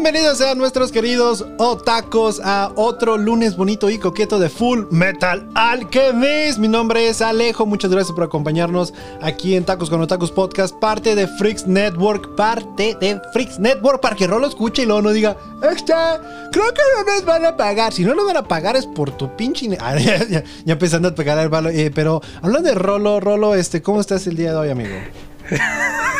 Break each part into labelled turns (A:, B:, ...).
A: Bienvenidos sean nuestros queridos otacos a otro lunes bonito y coqueto de Full Metal Alchemist. Mi nombre es Alejo, muchas gracias por acompañarnos aquí en Tacos con Otacos Podcast, parte de Freaks Network, parte de Freaks Network, para que Rolo escuche y luego no diga, extra, creo que no nos van a pagar. Si no nos van a pagar es por tu pinche... Ah, ya, ya, ya, empezando a pegar el balo. Eh, pero hablando de Rolo, Rolo, este, ¿cómo estás el día de hoy, amigo?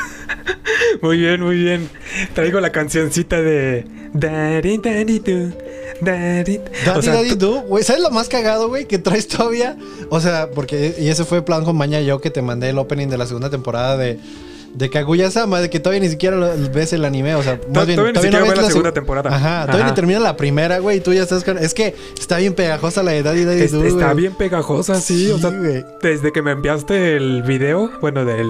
B: Muy bien, muy bien. Traigo la cancioncita de. Daddy, daddy, do. Daddy,
A: o sea, daddy do, güey. ¿Sabes lo más cagado, güey? Que traes todavía. O sea, porque. Y ese fue plan con Maña yo que te mandé el opening de la segunda temporada de de Kaguya-sama, de que todavía ni siquiera ves el anime, o sea,
B: más bien, todavía, ni siquiera no ves la, segunda temporada.
A: Ajá, todavía ni termina la primera, güey, y tú ya estás con... Es que está bien pegajosa la edad y de
B: es, Está bien pegajosa, sí, o sea, desde que me enviaste el video, bueno, del,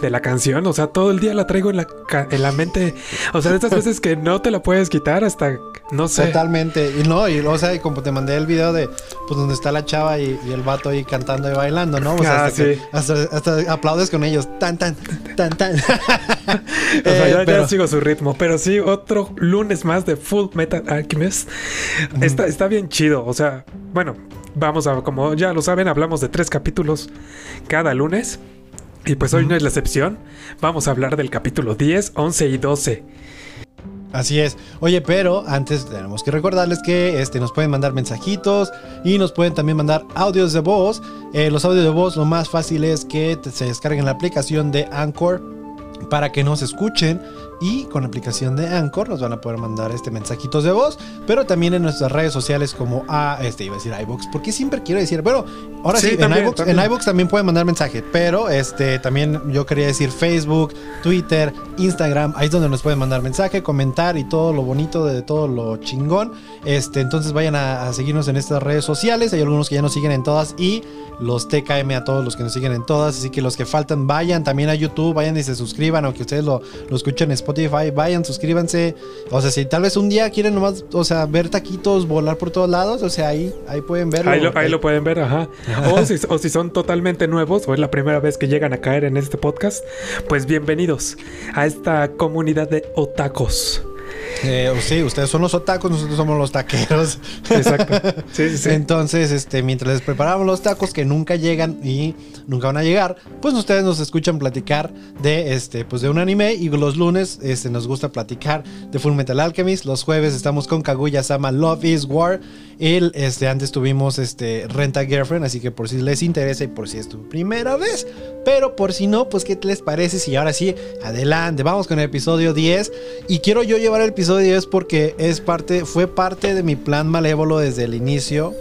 B: de la canción, o sea, todo el día la traigo en la, en la mente, o sea, de estas veces que no te la puedes quitar hasta, no sé.
A: Totalmente, y no, y o sea, y como te mandé el video de, pues, donde está la chava y, el vato ahí cantando y bailando, ¿no? O sea,
B: ah,
A: hasta,
B: sí.
A: hasta, hasta aplaudes con ellos, tan, tan, tan, tan.
B: o sea, ya, pero... ya, sigo su ritmo. Pero sí, otro lunes más de Full Metal Alchemist. está, está bien chido. O sea, bueno, vamos a, como ya lo saben, hablamos de tres capítulos cada lunes. Y pues hoy no es la excepción. Vamos a hablar del capítulo 10, 11 y 12.
A: Así es. Oye, pero antes tenemos que recordarles que este, nos pueden mandar mensajitos y nos pueden también mandar audios de voz. Eh, los audios de voz lo más fácil es que se descarguen la aplicación de Anchor para que nos escuchen y con la aplicación de Anchor nos van a poder mandar este mensajitos de voz, pero también en nuestras redes sociales como a este iba a decir iBox, porque siempre quiero decir, bueno, ahora sí, en, iBox, también. en iBox también pueden mandar mensaje, pero este también yo quería decir Facebook, Twitter, Instagram, ahí es donde nos pueden mandar mensaje, comentar y todo lo bonito de todo lo chingón. Este, entonces vayan a, a seguirnos en estas redes sociales, hay algunos que ya nos siguen en todas y los TKM a todos los que nos siguen en todas, así que los que faltan vayan también a YouTube, vayan y se suscriban, aunque ustedes lo, lo escuchen en Spotify, vayan, suscríbanse. O sea, si tal vez un día quieren nomás, o sea, ver taquitos volar por todos lados, o sea, ahí, ahí pueden verlo.
B: Ahí lo, ahí lo pueden ver, ajá. O si, o si son totalmente nuevos, o es la primera vez que llegan a caer en este podcast, pues bienvenidos a esta comunidad de otacos.
A: Eh, sí, ustedes son los otacos, nosotros somos los taqueros.
B: Exacto. Sí, sí, sí.
A: Entonces, este, mientras les preparamos los tacos que nunca llegan y nunca van a llegar, pues ustedes nos escuchan platicar de este, pues de un anime y los lunes este, nos gusta platicar de Full Metal Alchemist. Los jueves estamos con Kaguya Sama Love is War. El, este, antes tuvimos este, Renta Girlfriend, así que por si les interesa y por si es tu primera vez. Pero por si no, pues ¿qué les parece? Si ahora sí, adelante, vamos con el episodio 10. Y quiero yo llevar el episodio 10 porque es parte, fue parte de mi plan malévolo desde el inicio.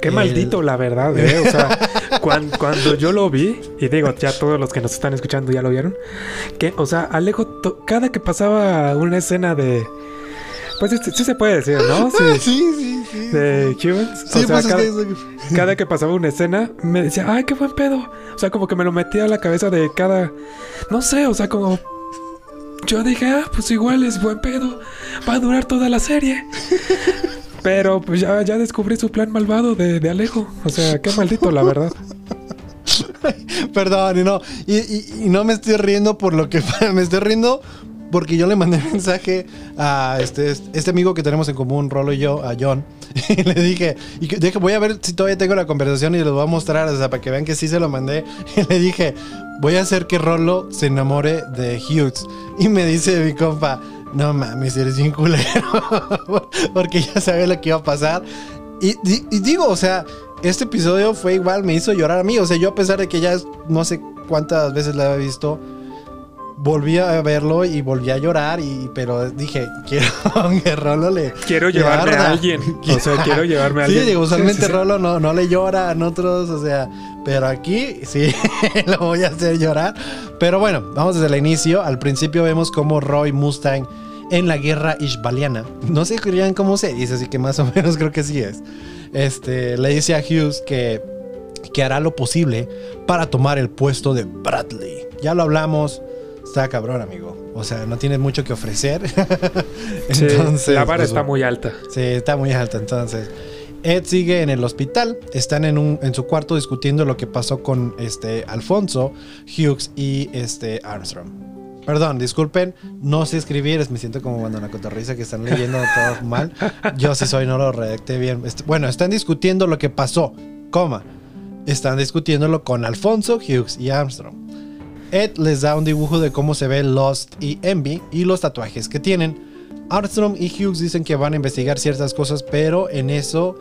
B: Qué el... maldito, la verdad, ¿eh? O sea, cuando, yo lo vi, y digo, ya todos los que nos están escuchando ya lo vieron, que, o sea, Alejo, cada que pasaba una escena de pues sí, sí, se puede decir, ¿no?
A: Sí, sí, sí. sí
B: de Humans.
A: Sí,
B: o sea,
A: pues
B: cada,
A: es que...
B: cada, que pasaba una escena, me decía, ay, qué buen pedo. O sea, como que me lo metía a la cabeza de cada. No sé, o sea, como. Yo dije, ah, pues igual es buen pedo. Va a durar toda la serie. Pero pues ya, ya descubrí su plan malvado de, de Alejo. O sea, qué maldito, la verdad.
A: Perdón, y no, y, y, y, no me estoy riendo por lo que me estoy riendo porque yo le mandé mensaje a este, este amigo que tenemos en común, Rolo y yo, a John, y le dije, y dije, voy a ver si todavía tengo la conversación y les voy a mostrar, o sea, para que vean que sí se lo mandé. Y le dije, voy a hacer que Rolo se enamore de Hughes. Y me dice mi compa, no mames, eres bien culero, porque ya sabía lo que iba a pasar. Y, y, y digo, o sea, este episodio fue igual, me hizo llorar a mí. O sea, yo a pesar de que ya no sé cuántas veces la había visto, volví a verlo y volví a llorar. Y, pero dije, quiero que Rolo le.
B: Quiero llevarme a alguien. O sea, quiero llevarme a alguien.
A: Sí, digo, usualmente sí, sí, Rolo no, no le llora a otros, o sea. Pero aquí sí, lo voy a hacer llorar. Pero bueno, vamos desde el inicio. Al principio vemos como Roy Mustang en la guerra ishbaliana. No sé cómo se dice, así que más o menos creo que sí es. Este, le dice a Hughes que, que hará lo posible para tomar el puesto de Bradley. Ya lo hablamos, está cabrón, amigo. O sea, no tiene mucho que ofrecer.
B: entonces, sí, la vara pues, está muy alta.
A: Sí, está muy alta. Entonces, Ed sigue en el hospital. Están en, un, en su cuarto discutiendo lo que pasó con este Alfonso, Hughes y este Armstrong. Perdón, disculpen, no sé escribir, me siento como cuando la cotorriza que están leyendo todo mal. Yo sí soy, no lo redacté bien. Bueno, están discutiendo lo que pasó, coma. Están discutiéndolo con Alfonso, Hughes y Armstrong. Ed les da un dibujo de cómo se ve Lost y Envy y los tatuajes que tienen. Armstrong y Hughes dicen que van a investigar ciertas cosas, pero en eso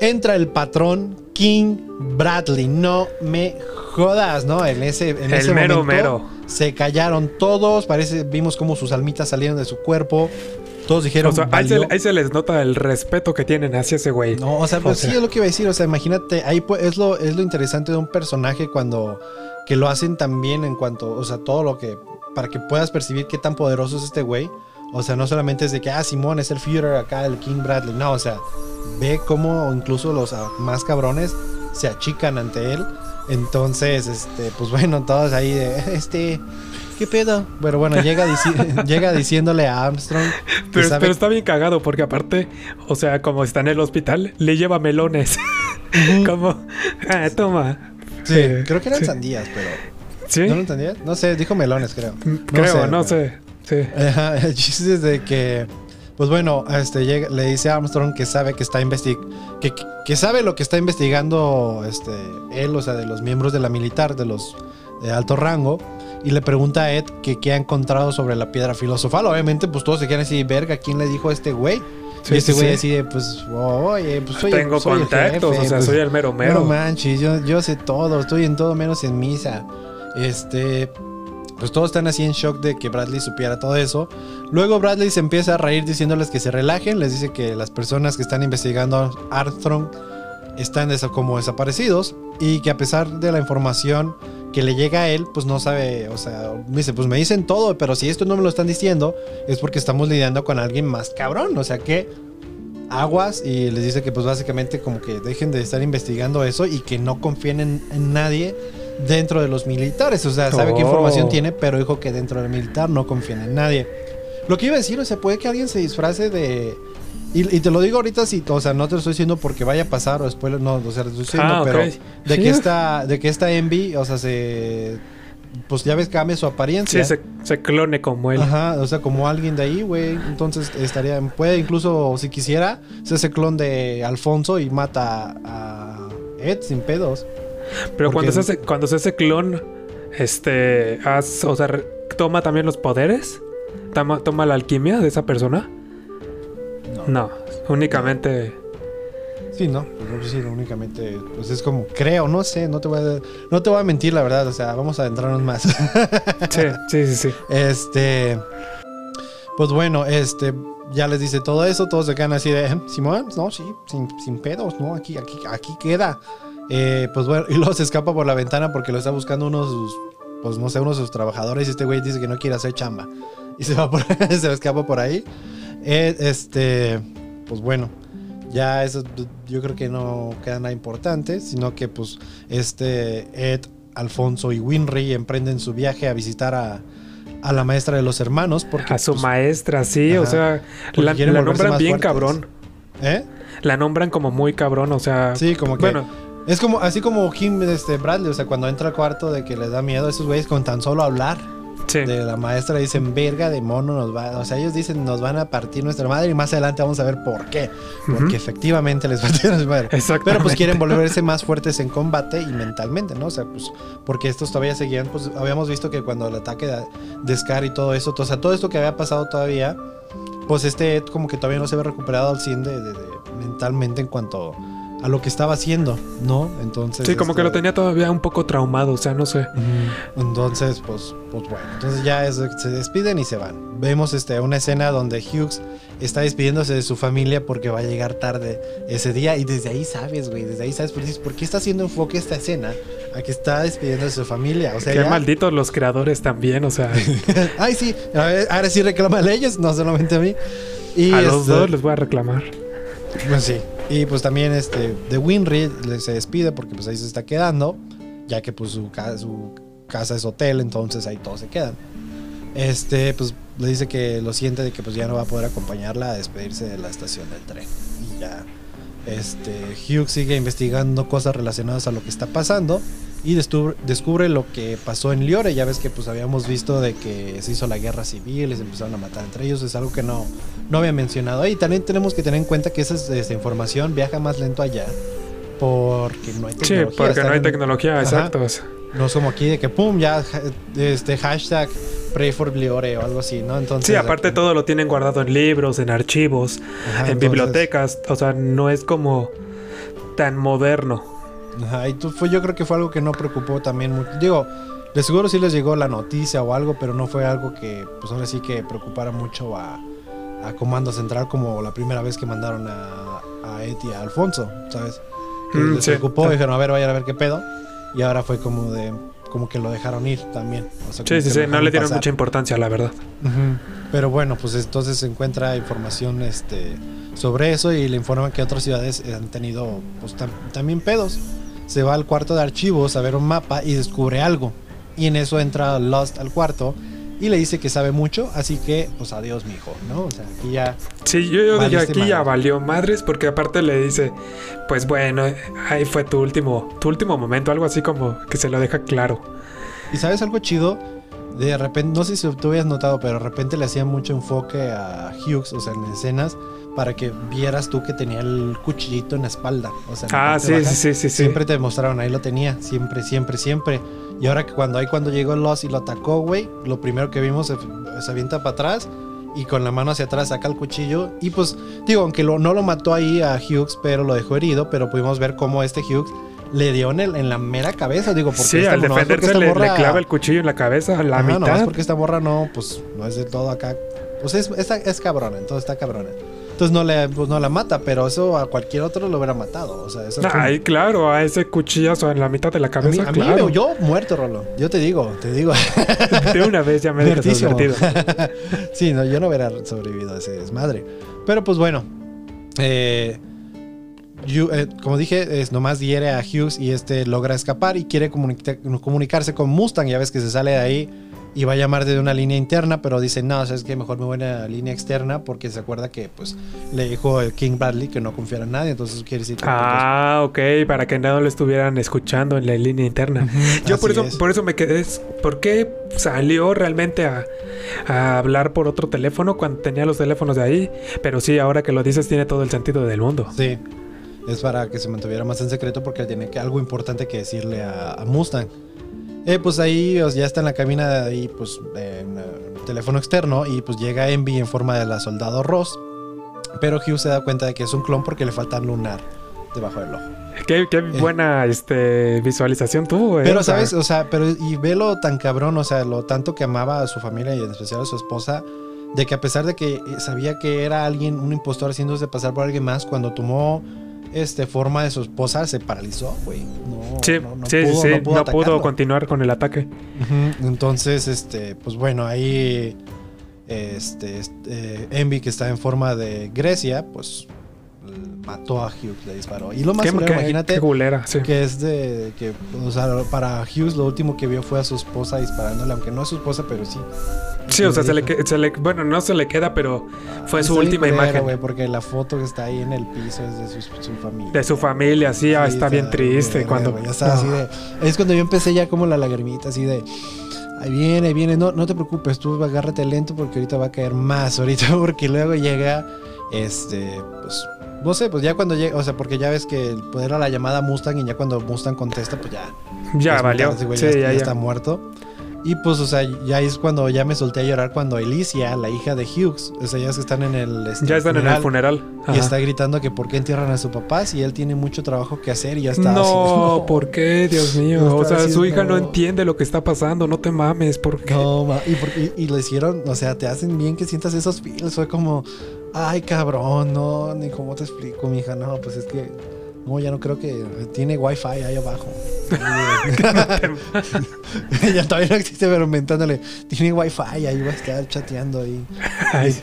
A: entra el patrón King Bradley. No me jodas, ¿no? En ese, en ese mero, momento se callaron todos. Parece, vimos cómo sus almitas salieron de su cuerpo. Todos dijeron.
B: ahí, se, les nota el respeto que tienen hacia ese güey.
A: No, o sea, pues sí es lo que iba a decir. O sea, imagínate, ahí es lo, es lo interesante de un personaje cuando que lo hacen también en cuanto, o sea, todo lo que. para que puedas percibir qué tan poderoso es este güey. O sea, no solamente es de que, ah, Simón es el Führer acá, el King Bradley. No, o sea, ve cómo incluso los más cabrones se achican ante él. Entonces, este, pues bueno, todos ahí de, este, ¿qué pedo? Pero bueno, llega, llega diciéndole a Armstrong.
B: Pero, está bien cagado porque aparte, o sea, como está en el hospital, le lleva melones. como, ah, toma.
A: Sí, creo que eran sandías, pero... ¿Sí? ¿No lo entendías? No sé, dijo melones, creo.
B: Creo, no sé. Sí.
A: el chiste es de que pues bueno, este, le dice a Armstrong que sabe que está que, que, sabe lo que está investigando este, él, o sea, de los miembros de la militar, de los de alto rango, y le pregunta a Ed que qué ha encontrado sobre la piedra filosofal. Obviamente, pues todos se quieren decir, verga, ¿quién le dijo a este güey? Y este güey decide, pues, oye, pues soy
B: Tengo contactos, o sea, pues, soy el mero mero. No
A: manches, yo, yo sé todo, estoy en todo menos en misa. Este, pues todos están así en shock de que Bradley supiera todo eso. Luego Bradley se empieza a reír diciéndoles que se relajen, les dice que las personas que están investigando a Armstrong están como desaparecidos y que a pesar de la información que le llega a él, pues no sabe, o sea, me dice, pues me dicen todo, pero si esto no me lo están diciendo es porque estamos lidiando con alguien más cabrón, o sea que aguas y les dice que pues básicamente como que dejen de estar investigando eso y que no confíen en nadie dentro de los militares. O sea, sabe qué información oh. tiene, pero dijo que dentro del militar no confía en nadie. Lo que iba a decir, o sea, puede que alguien se disfrace de. Y, te lo digo ahorita, si, o sea, no te lo estoy diciendo porque vaya a pasar o después, no, o sea, te estoy diciendo, ah, pero de que esta, de que esta Envy, o sea, se, pues ya ves, cambia su apariencia.
B: Sí, se, clone como él.
A: Ajá, o sea, como alguien de ahí, güey. Entonces estaría, puede incluso, si quisiera, ser ese clon de Alfonso y mata a Ed sin pedos.
B: Pero cuando se, hace, cuando se hace clon, este, o sea, toma también los poderes, toma, toma la alquimia de esa persona. No, únicamente.
A: Sí, no, pues sí, únicamente, pues es como, creo, no sé, no te voy a, no te voy a mentir la verdad, o sea, vamos a adentrarnos más.
B: sí, sí, sí, sí.
A: Este, pues bueno, este, ya les dice todo eso, todos se quedan así de, Simón, no, sí, sin, sin pedos, no, aquí, aquí, aquí queda. Eh, pues bueno, y luego se escapa por la ventana porque lo está buscando uno de sus, pues no sé, uno de sus trabajadores y este güey dice que no quiere hacer chamba. Y se va por, se escapa por ahí. Eh, este, pues bueno, ya eso yo creo que no queda nada importante, sino que pues este Ed, Alfonso y Winry emprenden su viaje a visitar a, a la maestra de los hermanos. Porque,
B: a su pues, maestra, sí, o sea, la, la nombran bien cabrón. ¿Eh? La nombran como muy cabrón, o sea.
A: Sí, como que. Bueno, es como, así como Kim este, Bradley, o sea, cuando entra al cuarto de que les da miedo a esos güeyes con tan solo hablar. De la maestra dicen, verga de mono nos va. O sea, ellos dicen, nos van a partir nuestra madre y más adelante vamos a ver por qué. Porque efectivamente les partir nuestra madre. Pero pues quieren volverse más fuertes en combate y mentalmente, ¿no? O sea, pues porque estos todavía seguían, pues habíamos visto que cuando el ataque de, Scar y todo eso, o sea, todo esto que había pasado todavía, pues este como que todavía no se había recuperado al 100 de, mentalmente en cuanto a lo que estaba haciendo, ¿no? Entonces.
B: Sí, como que lo este, tenía todavía un poco traumado, o sea, no sé.
A: Entonces, pues, pues bueno, entonces ya se despiden y se van. Vemos este, una escena donde Hughes está despidiéndose de su familia porque va a llegar tarde ese día y desde ahí sabes, güey, desde ahí sabes por qué está haciendo enfoque esta escena a que está despidiendo de su familia. O sea,
B: qué malditos los creadores también, o sea.
A: Ay, sí, ahora sí reclama a ellos, no solamente a mí.
B: Y a los dos les voy a reclamar.
A: Pues sí. Y pues también este de Winry se despide porque pues ahí se está quedando, ya que pues su, su casa es hotel, entonces ahí todos se quedan. Este, pues le dice que lo siente de que pues ya no va a poder acompañarla a despedirse de la estación del tren. Y ya este Hugh sigue investigando cosas relacionadas a lo que está pasando y descubre, lo que pasó en Liore. Ya ves que pues habíamos visto de que se hizo la guerra civil y se empezaron a matar entre ellos. Es algo que no, no había mencionado. Y también tenemos que tener en cuenta que esa, esa información viaja más lento allá porque no hay tecnología.
B: Sí, porque no hay tecnología, exacto.
A: No somos aquí de que pum, ya este hashtag pray for Liore o algo así, ¿no?
B: Entonces, sí, aparte todo lo tienen guardado en libros, en archivos, en bibliotecas, o sea, no es como tan moderno.
A: Ajá, y tú, fue, yo creo que fue algo que no preocupó también mucho. Digo, de seguro sí les llegó la noticia o algo, pero no fue algo que, pues ahora sí que preocupara mucho a, a Comando Central como la primera vez que mandaron a, a Eti a Alfonso, ¿sabes? Que mm, les preocupó, dijeron, a ver, vayan a ver qué pedo. Y ahora fue como de, como que lo dejaron ir también.
B: sí, sí, sí, no le dieron mucha importancia, la verdad.
A: Pero bueno, pues entonces se encuentra información este, sobre eso y le informan que otras ciudades han tenido pues, también pedos se va al cuarto de archivos a ver un mapa y descubre algo. Y en eso entra Lost al cuarto y le dice que sabe mucho, así que, pues adiós, mi hijo, ¿no? O sea, aquí ya.
B: Sí, yo, yo dije aquí ya valió madres, porque aparte le dice, pues bueno, ahí fue tu último, tu último momento, algo así como que se lo deja claro.
A: Y sabes algo chido, de repente, no sé si tú habías notado, pero de repente le hacía mucho enfoque a Hughes, o sea, en escenas para que vieras tú que tenía el cuchillito en la espalda. O sea,
B: ah, sí, sí, sí,
A: Siempre te mostraron, ahí lo tenía, siempre, siempre, siempre. Y ahora que cuando ahí cuando llegó Lost y lo atacó, güey, lo primero que vimos se, se, avienta para atrás y con la mano hacia atrás saca el cuchillo. Y pues, digo, aunque lo, no lo mató ahí a Hughes, pero lo dejó herido, pero pudimos ver cómo este Hughes le dio en, el, en la mera cabeza, digo, porque
B: sí, al defenderse le, clava el cuchillo en la cabeza, a la mitad. No,
A: porque esta borra no, pues, no es de todo acá. Pues es, es, es cabrona, entonces está cabrona. Entonces no, le, pues no la mata, pero eso a cualquier otro lo hubiera matado. O sea, eso
B: Ay, claro, a ese cuchillazo en la mitad de la cabeza.
A: A mí, claro. yo muerto, Rolo. Yo te digo, te digo.
B: de una vez ya me dejas
A: sí, no, yo no hubiera sobrevivido a ese desmadre. Pero pues bueno. Eh, eh, como dije, es, nomás hiere a Hughes y este logra escapar y quiere comunicarse con Mustang. Ya ves que se sale de ahí y va a llamar desde una línea interna, pero dice, no, es que mejor me voy a la línea externa porque se acuerda que pues le dijo el King Bradley que no confiara en nadie, entonces quiere decir que...
B: Pues, ah, ok, para que no lo estuvieran escuchando en la línea interna. Yo por eso, por eso me quedé, ¿por qué salió realmente a, a, hablar por otro teléfono cuando tenía los teléfonos de ahí? Pero sí, ahora que lo dices tiene todo el sentido del mundo.
A: Sí, es para que se mantuviera más en secreto porque tiene que, algo importante que decirle a, a Mustang. Eh, pues ahí ya está en la cabina de ahí, pues, en, teléfono externo y pues llega Envy en forma de la soldado Ross. Pero Hugh se da cuenta de que es un clon porque le falta lunar debajo del ojo.
B: Qué, eh. buena este, visualización tuvo,
A: eh, Pero, ¿sabes? O sea, pero y velo tan cabrón, o sea, lo tanto que amaba a su familia y en especial a su esposa, de que a pesar de que sabía que era alguien, un impostor haciéndose pasar por alguien más, cuando tomó este, forma de su esposa se paralizó, güey. No,
B: sí, sí, pudo, sí, no pudo, continuar con el ataque.
A: Entonces, este, pues bueno, ahí este, este, Envy, que está en forma de Grecia, pues mató a Hughes, le disparó. Y lo más culero, imagínate que es de que, o sea, para Hughes lo último que vio fue a su esposa disparándole, aunque no es su esposa, pero sí.
B: Sí, o sea, se le, se le, bueno, no se le queda, pero fue su última imagen.
A: porque la foto que está ahí en el piso es de su, familia.
B: De su familia, sí, ah, está, bien triste. cuando
A: ya está así de, es cuando yo empecé ya como la lagrimita, así de. Ahí viene, ahí viene, no, no te preocupes, tú agárrate lento porque ahorita va a caer más, ahorita porque luego llega, este, pues, no sé, pues ya cuando llega, o sea, porque ya ves que el poder a la llamada Mustang y ya cuando Mustang contesta, pues ya.
B: Ya valió.
A: sí, ya, ya, está muerto. Y pues, o sea, ya es cuando ya me solté a llorar cuando Alicia, la hija de Hughes, o sea, ya es que están en el.
B: Este, ya están en el funeral.
A: Y está gritando que por qué entierran a su papá si él tiene mucho trabajo que hacer y ya está.
B: No, ¿por qué? Dios mío. o sea, su hija no entiende lo que está pasando, no te mames, ¿por qué?
A: No, y, y, lo hicieron, o sea, te hacen bien que sientas esos feels. Fue como, ay, cabrón, no, ni cómo te explico, mi hija, no, pues es que no, ya no creo que tiene wifi ahí abajo. ya todavía no existe, pero mentándole, tiene wifi, ahí va a estar chateando ahí.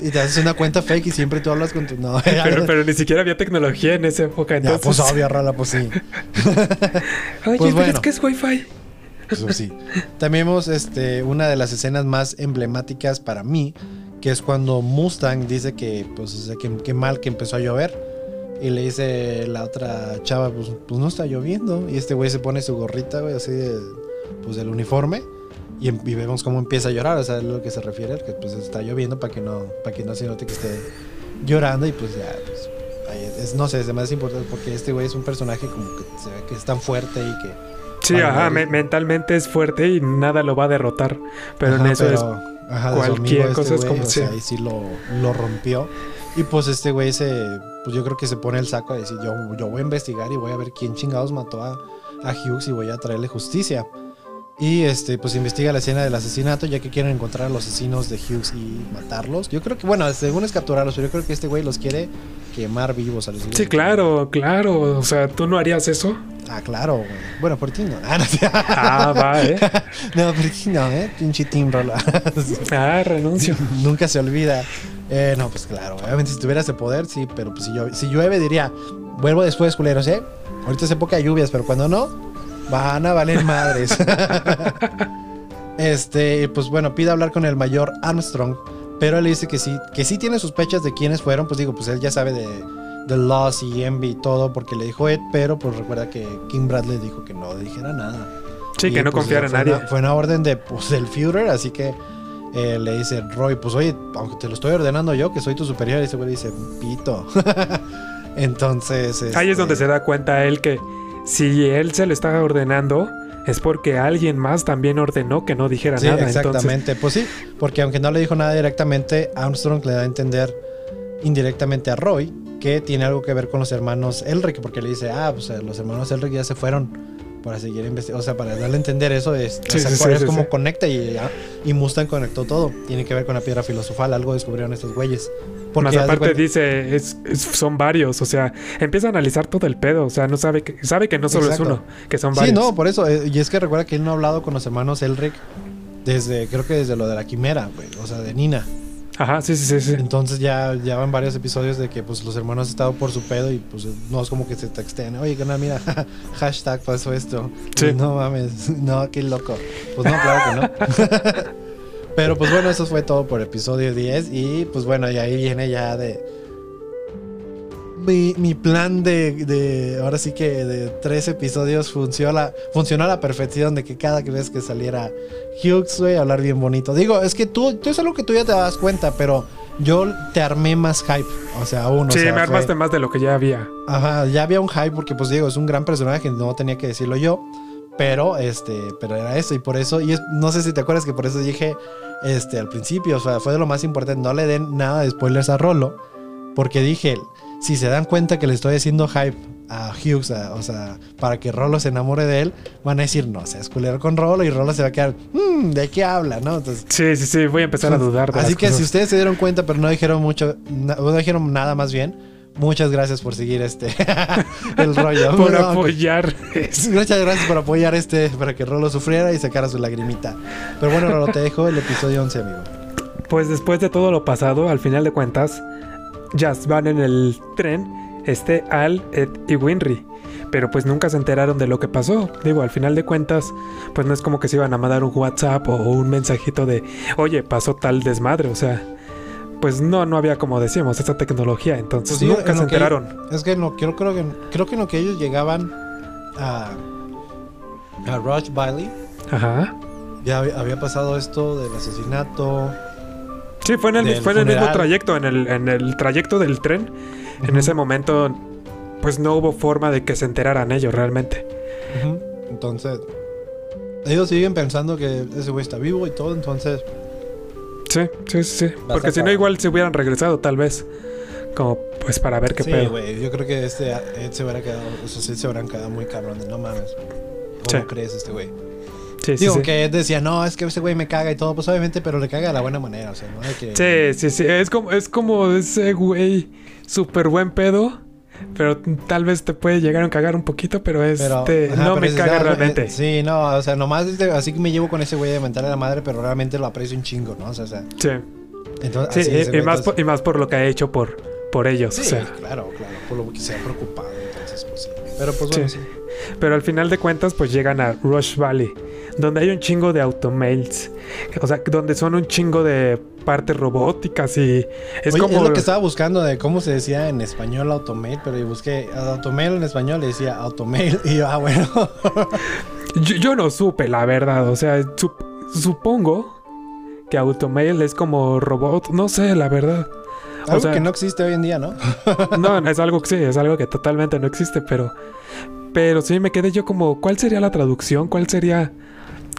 A: Y, te haces una cuenta fake y siempre tú hablas con tu. No,
B: pero, pero, ni siquiera había tecnología en esa época. Entonces...
A: Ya, pues obvio, rala, pues sí.
B: Oye, pues pero es que es wifi.
A: Eso sí. También vemos este, una de las escenas más emblemáticas para mí, que es cuando Mustang dice que, pues, que, que mal que empezó a llover Y le dice la otra chava, pues, pues no está lloviendo. Y este güey se pone su gorrita, güey, así de, pues del uniforme. Y, em, y, vemos cómo empieza a llorar, o sea, es lo que se refiere, que pues está lloviendo para que no, para que no se note que esté llorando y pues ya, pues, es, no sé, es más importante porque este güey es un personaje como que se ve que es tan fuerte y que...
B: Sí, ajá, mentalmente es fuerte y nada lo va a derrotar, pero en eso es cualquier este cosa es como... O
A: sea, ahí sí lo, lo rompió. Y pues este güey se, pues yo creo que se pone el saco a decir, yo, yo voy a investigar y voy a ver quién chingados mató a, a Hughes y voy a traerle justicia. Y este, pues investiga la escena del asesinato, ya que quieren encontrar a los asesinos de Hughes y matarlos. Yo creo que, bueno, según es capturarlos, pero yo creo que este güey los quiere quemar vivos a los
B: Sí, claro, claro. O sea, ¿tú no harías eso?
A: Ah, claro, güey. Bueno, por ti no.
B: Ah, no ah va, ¿eh?
A: no, por ti no, ¿eh? Pinche
B: ah, renuncio.
A: Nunca se olvida. Eh, no, pues claro, obviamente si tuviera ese poder, sí, pero pues si, yo, si llueve diría, vuelvo después, culeros, ¿eh? Ahorita es época de lluvias, pero cuando no, Van a valer madres. este, pues bueno, pide hablar con el mayor Armstrong, pero él dice que sí, que sí tiene sospechas de quiénes fueron, pues digo, pues él ya sabe de, de Loss y Envy y todo, porque le dijo Ed, pero pues recuerda que King Bradley dijo que no dijera nada.
B: Sí, que no pues, confiara en nadie.
A: fue una orden de, pues, del Führer, así que eh, le dice Roy, pues oye, aunque te lo estoy ordenando yo, que soy tu superior, y ese güey dice, pito. Entonces...
B: Ahí es donde
A: este
B: se da cuenta él que si él se lo está ordenando, es porque alguien más también ordenó que no dijera
A: sí,
B: nada.
A: Exactamente, pues sí, porque aunque no le dijo nada directamente, Armstrong le da a entender indirectamente a Roy que tiene algo que ver con los hermanos Elric, porque le dice, ah, pues eh, los hermanos Elric ya se fueron para seguir investigando, o sea, para darle a entender eso, es, es como conecta y, y Mustang conectó todo. Tiene que ver con la piedra filosofal, algo descubrieron estos güeyes.
B: Porque Más aparte dice, es, son varios, o sea, empieza a analizar todo el pedo, o sea, no sabe que, sabe que no solo es uno, que son varios.
A: Sí, no, por eso, eh, y es que recuerda que él no ha hablado con los hermanos Elric desde, creo que desde lo de la quimera, güey, o sea, de Nina.
B: Ajá, sí, sí, sí,
A: Entonces ya, ya van varios episodios de que pues los hermanos han estado por su pedo y pues no es como que se texten, oye, que no, mira, hashtag pasó esto. Sí. no mames, no, qué loco. Pues no, claro que no. Pero pues bueno, eso fue todo por episodio 10 y pues bueno, y ahí viene ya de mi, plan de, ahora sí que de tres episodios funciona, funcionó a la perfección de que cada vez que saliera Hughes, güey, hablar bien bonito. Digo, es que tú, tú es algo que tú ya te das cuenta, pero yo te armé más hype. O sea, uno.
B: Sí, me armaste más de lo que ya había.
A: Ajá, ya había un hype porque, pues digo, es un gran personaje, no tenía que decirlo yo. Pero, este, pero era eso. Y por eso, y no sé si te acuerdas que por eso dije, este, al principio, o sea, fue de lo más importante, no le den nada de spoilers a Rolo. Porque dije, si se dan cuenta que le estoy haciendo hype a Hughes, o sea, para que Rolo se enamore de él, van a decir, no, se es culero con Rolo y Rolo se va a quedar, mmm, ¿de qué habla? ¿no?
B: Entonces, sí, sí, sí, voy a empezar a dudar.
A: De así que si ustedes se dieron cuenta, pero no dijeron mucho, no, dijeron nada más bien, muchas gracias por seguir este, el rollo.
B: por apoyar.
A: Muchas gracias por apoyar este, para que Rolo sufriera y sacara su lagrimita. Pero bueno, Rolo, te dejo el episodio 11, amigo.
B: Pues después de todo lo pasado, al final de cuentas, ya van en el tren este Al, Ed y Winry. Pero pues nunca se enteraron de lo que pasó. Digo, al final de cuentas, pues no es como que se iban a mandar un WhatsApp o un mensajito de, oye, pasó tal desmadre. O sea, pues no, no había como decíamos, esa tecnología. Entonces pues nunca se enteraron.
A: es que no, creo, creo, que, creo que en lo que ellos llegaban a, a Rush Valley.
B: Ajá.
A: Ya había pasado esto del asesinato
B: Sí, fue en el, fue en el mismo trayecto, en el, en el trayecto del tren. En ese momento, pues no hubo forma de que se enteraran ellos realmente.
A: Entonces, ellos siguen pensando que ese güey está vivo y todo, entonces...
B: Sí, sí, sí. Porque si no, igual se hubieran regresado, tal vez. Como pues para ver qué
A: sí,
B: pedo.
A: güey. Yo creo que este Ed se hubiera quedado, o sea, sí se hubieran quedado muy cabrón. No mames. ¿Cómo crees este güey? Sí, Digo, que decía, no, es que ese güey me caga y todo, pues obviamente, pero le caga de la buena manera, o sea, no hay que...
B: Sí, sí, sí, es como, es como ese güey súper buen pedo, pero tal vez te puede llegar a cagar un poquito, pero este no me caga realmente.
A: sí, no, o sea, nomás este, así que me llevo con ese güey de mental a la madre, pero realmente lo aprecio un chingo, ¿no? O sea,
B: sí. Entonces, sí, y, más por, y más por lo que ha hecho por, por ellos,
A: sí,
B: o sea.
A: claro, claro, por lo que se ha preocupado, entonces, pues sí. Pero pues bueno, sí.
B: Pero al final de cuentas, pues llegan a Rush Valley donde hay un chingo de automails. O sea, donde son un chingo de partes robóticas y
A: es como... Es lo que estaba buscando de cómo se decía en español automail, pero yo busqué automail en español y decía automail y yo, ah, bueno.
B: yo, no supe, la verdad. O sea, supongo que automail es como robot. No sé, la verdad.
A: Algo que no existe hoy en día, ¿no?
B: no, es algo que sí, es algo que totalmente no existe, pero... Pero sí me quedé yo como, ¿cuál sería la traducción? ¿Cuál sería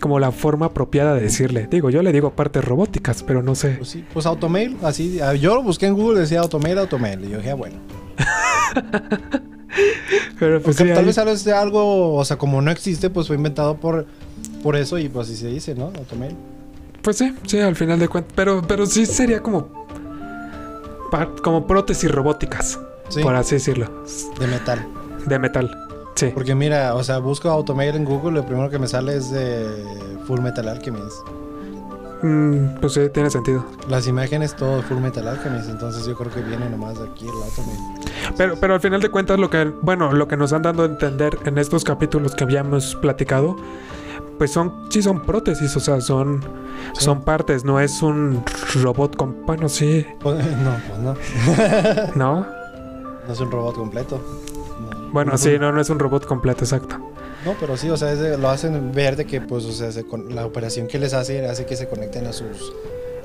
B: como la forma apropiada de decirle? Digo, yo le digo partes robóticas, pero no sé.
A: Pues sí, pues Automail, así. Yo lo busqué en Google, decía Automail, Automail. Y yo dije, ah, bueno. pero pues sí, tal vez sabes algo, o sea, como no existe, pues fue inventado por, por eso y pues así se dice, ¿no? Automail.
B: Pues sí, sí, al final de cuentas. Pero, pero sí sería como como prótesis robóticas, por así decirlo.
A: De metal.
B: De metal, sí.
A: Porque mira, o sea, busco Automated en Google, lo primero que me sale es de Full Metal Alchemist.
B: Mm, pues sí, tiene sentido.
A: Las imágenes, todo Full Metal Alchemist, entonces yo creo que viene nomás de aquí el Automated.
B: Pero, pero al final de cuentas, lo que, bueno, lo que nos han dado a entender en estos capítulos que habíamos platicado pues son, sí son prótesis, o sea, son, son partes, no es un robot con, bueno, sí.
A: Pues, no, pues no.
B: ¿No?
A: No es un robot completo.
B: Bueno, sí, no, no es un robot completo, exacto.
A: No, pero sí, o sea, lo hacen ver de que, pues, o sea, la operación que les hace hace que se conecten a sus...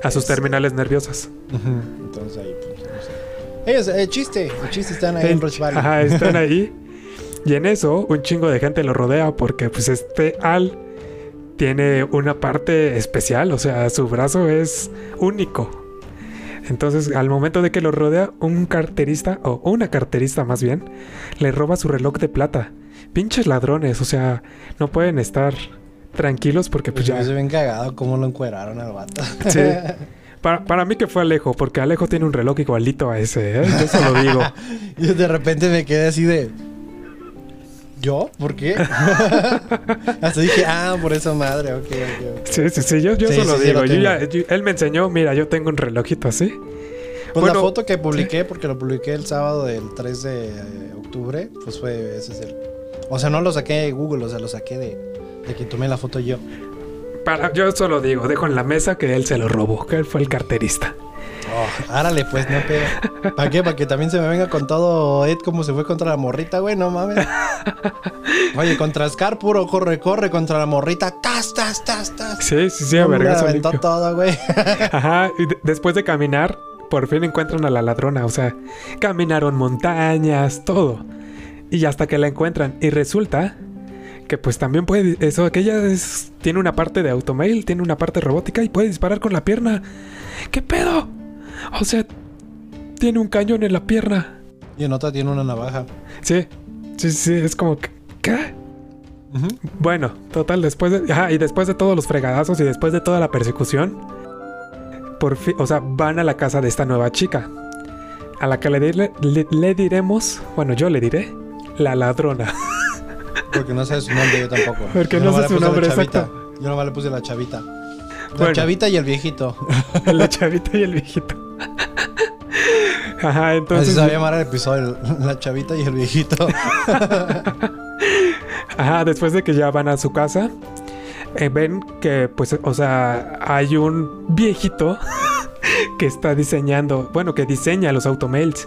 B: A sus terminales nerviosas.
A: Entonces ahí, pues, no sé. Ellos, el chiste, el chiste están ahí en Rush Valley.
B: Ajá, están ahí. y en eso, un chingo de gente lo rodea porque, pues, este Al tiene una parte especial, o sea, su brazo es único. Entonces, al momento de que lo rodea, un carterista, o una carterista más bien, le roba su reloj de plata. Pinches ladrones, o sea, no pueden estar tranquilos porque pues, ya...
A: Se ven cagado cómo lo encueraron al vato.
B: Sí. Para, mí que fue Alejo, porque Alejo tiene un reloj igualito a ese, ¿eh? Yo se lo digo.
A: y de repente me quedé así de... ¿Yo? ¿Por qué? Hasta dije, ah, por eso madre, ok, ok.
B: Sí, sí, sí, yo, yo solo digo. él me enseñó, mira, yo tengo un relojito así.
A: Pues la foto que publiqué, porque lo publiqué el sábado del 3 de octubre, pues fue, ese es el... O sea, no lo saqué de Google, o sea, lo saqué de, de que tomé la foto yo.
B: Para, yo solo digo, dejo en la mesa que él se lo robó, que él fue el carterista.
A: Oh, árale, pues, no pega. ¿Para qué? Para que también se me venga con todo Ed como se fue contra la morrita, güey, no mames. Oye, contra Scar puro corre, corre contra la morrita. ¡Tas, tas, tas, tas!
B: Sí, sí, sí, a verga.
A: aventó todo, güey.
B: Ajá, y después de caminar, por fin encuentran a la ladrona. O sea, caminaron montañas, todo. Y hasta que la encuentran. Y resulta que pues también puede... Eso, aquella es, tiene una parte de automail, tiene una parte robótica y puede disparar con la pierna. ¿Qué pedo? O sea, tiene un cañón en la pierna.
A: Y en otra tiene una navaja.
B: Sí, sí, sí, es como, ¿qué? Bueno, total, después de. Ajá, y después de todos los fregadazos y después de toda la persecución, por fin, o sea, van a la casa de esta nueva chica. A la que le, le, diremos, bueno, yo le diré, la ladrona.
A: Porque no sé su nombre yo tampoco.
B: Porque no sé su nombre exacto.
A: Yo nomás le puse la chavita. La chavita y el viejito.
B: la chavita y el viejito. Ajá, entonces.
A: Así se va a llamar el episodio: La chavita y el viejito.
B: Ajá, después de que ya van a su casa, eh, ven que, pues, o sea, hay un viejito que está diseñando, bueno, que diseña los automails.